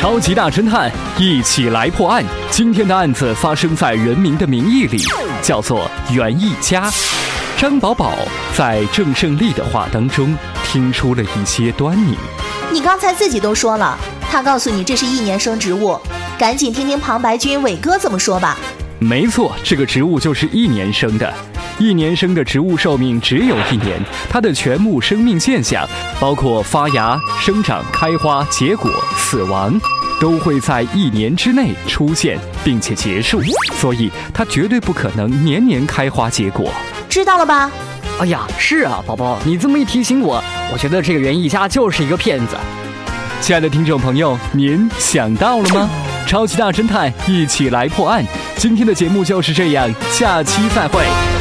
超级大侦探，一起来破案。今天的案子发生在《人民的名义》里，叫做袁一家。张宝宝在郑胜利的话当中听出了一些端倪。你刚才自己都说了，他告诉你这是一年生植物，赶紧听听旁白君伟哥怎么说吧。没错，这个植物就是一年生的。一年生的植物寿命只有一年，它的全部生命现象，包括发芽、生长、开花、结果、死亡，都会在一年之内出现并且结束，所以它绝对不可能年年开花结果。知道了吧？哎呀，是啊，宝宝，你这么一提醒我，我觉得这个园艺家就是一个骗子。亲爱的听众朋友，您想到了吗？超级大侦探，一起来破案。今天的节目就是这样，下期再会。